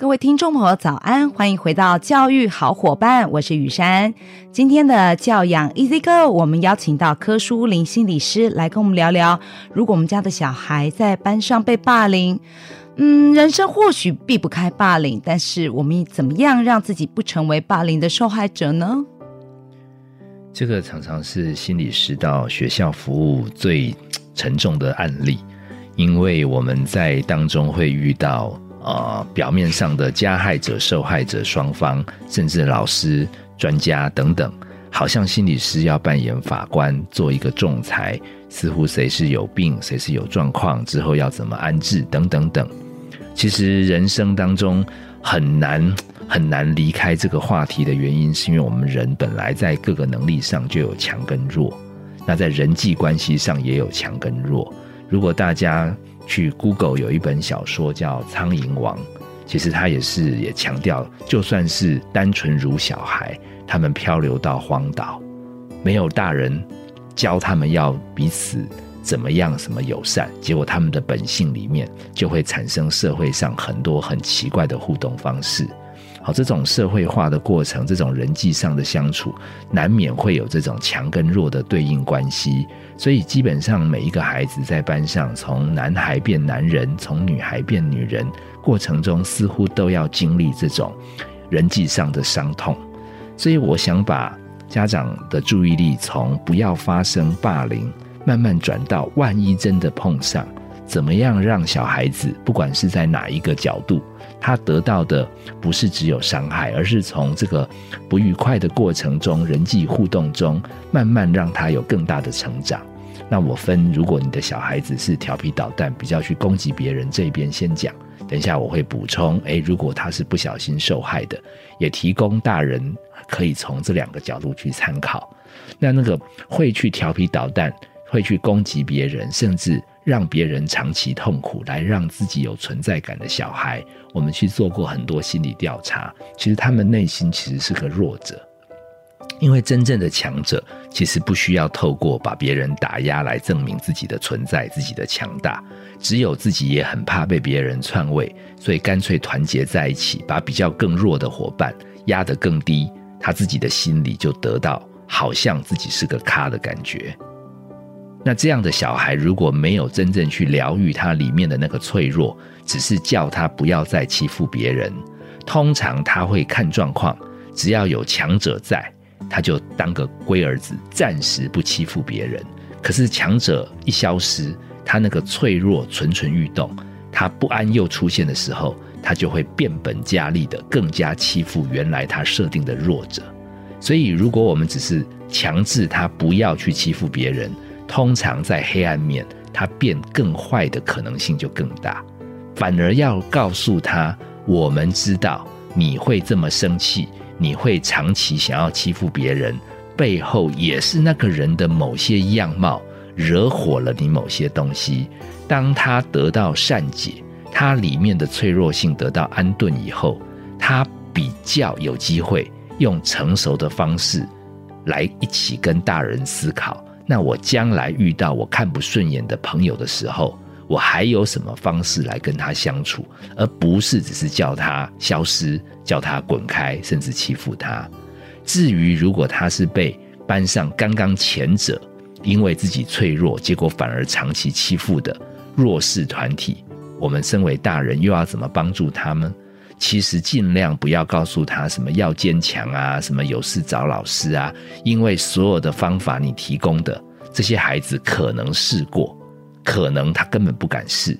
各位听众朋友，早安！欢迎回到教育好伙伴，我是雨珊。今天的教养 Easy Go，我们邀请到柯书林心理师来跟我们聊聊，如果我们家的小孩在班上被霸凌，嗯，人生或许避不开霸凌，但是我们怎么样让自己不成为霸凌的受害者呢？这个常常是心理师到学校服务最沉重的案例，因为我们在当中会遇到。呃，表面上的加害者、受害者双方，甚至老师、专家等等，好像心理师要扮演法官，做一个仲裁，似乎谁是有病，谁是有状况，之后要怎么安置，等等等。其实人生当中很难很难离开这个话题的原因，是因为我们人本来在各个能力上就有强跟弱，那在人际关系上也有强跟弱。如果大家去 Google 有一本小说叫《苍蝇王》，其实他也是也强调，就算是单纯如小孩，他们漂流到荒岛，没有大人教他们要彼此怎么样什么友善，结果他们的本性里面就会产生社会上很多很奇怪的互动方式。好，这种社会化的过程，这种人际上的相处，难免会有这种强跟弱的对应关系。所以，基本上每一个孩子在班上，从男孩变男人，从女孩变女人，过程中似乎都要经历这种人际上的伤痛。所以，我想把家长的注意力从不要发生霸凌，慢慢转到万一真的碰上，怎么样让小孩子，不管是在哪一个角度。他得到的不是只有伤害，而是从这个不愉快的过程中、人际互动中，慢慢让他有更大的成长。那我分，如果你的小孩子是调皮捣蛋、比较去攻击别人这边先讲，等一下我会补充。诶，如果他是不小心受害的，也提供大人可以从这两个角度去参考。那那个会去调皮捣蛋、会去攻击别人，甚至。让别人长期痛苦，来让自己有存在感的小孩，我们去做过很多心理调查。其实他们内心其实是个弱者，因为真正的强者其实不需要透过把别人打压来证明自己的存在、自己的强大。只有自己也很怕被别人篡位，所以干脆团结在一起，把比较更弱的伙伴压得更低，他自己的心里就得到好像自己是个咖的感觉。那这样的小孩如果没有真正去疗愈他里面的那个脆弱，只是叫他不要再欺负别人，通常他会看状况，只要有强者在，他就当个龟儿子，暂时不欺负别人。可是强者一消失，他那个脆弱蠢蠢欲动，他不安又出现的时候，他就会变本加厉的更加欺负原来他设定的弱者。所以，如果我们只是强制他不要去欺负别人，通常在黑暗面，他变更坏的可能性就更大。反而要告诉他，我们知道你会这么生气，你会长期想要欺负别人，背后也是那个人的某些样貌惹火了你某些东西。当他得到善解，他里面的脆弱性得到安顿以后，他比较有机会用成熟的方式来一起跟大人思考。那我将来遇到我看不顺眼的朋友的时候，我还有什么方式来跟他相处，而不是只是叫他消失、叫他滚开，甚至欺负他。至于如果他是被班上刚刚前者因为自己脆弱，结果反而长期欺负的弱势团体，我们身为大人又要怎么帮助他们？其实尽量不要告诉他什么要坚强啊，什么有事找老师啊，因为所有的方法你提供的，这些孩子可能试过，可能他根本不敢试。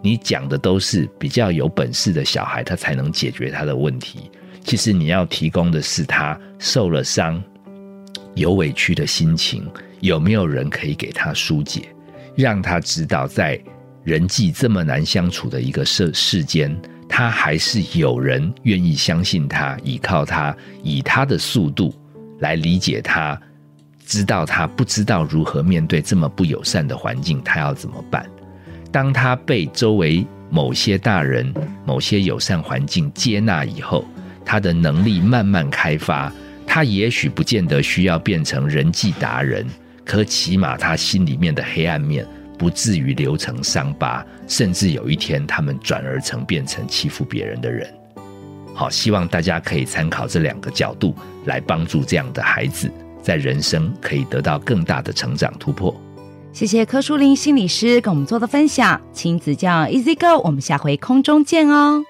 你讲的都是比较有本事的小孩，他才能解决他的问题。其实你要提供的是他受了伤、有委屈的心情，有没有人可以给他疏解，让他知道在人际这么难相处的一个世世间。他还是有人愿意相信他，依靠他，以他的速度来理解他，知道他不知道如何面对这么不友善的环境，他要怎么办？当他被周围某些大人、某些友善环境接纳以后，他的能力慢慢开发，他也许不见得需要变成人际达人，可起码他心里面的黑暗面不至于留成伤疤，甚至有一天他们转而成变成欺负别人的人。好，希望大家可以参考这两个角度来帮助这样的孩子，在人生可以得到更大的成长突破。谢谢柯树林心理师跟我们做的分享，亲子教育 Easy Go，我们下回空中见哦。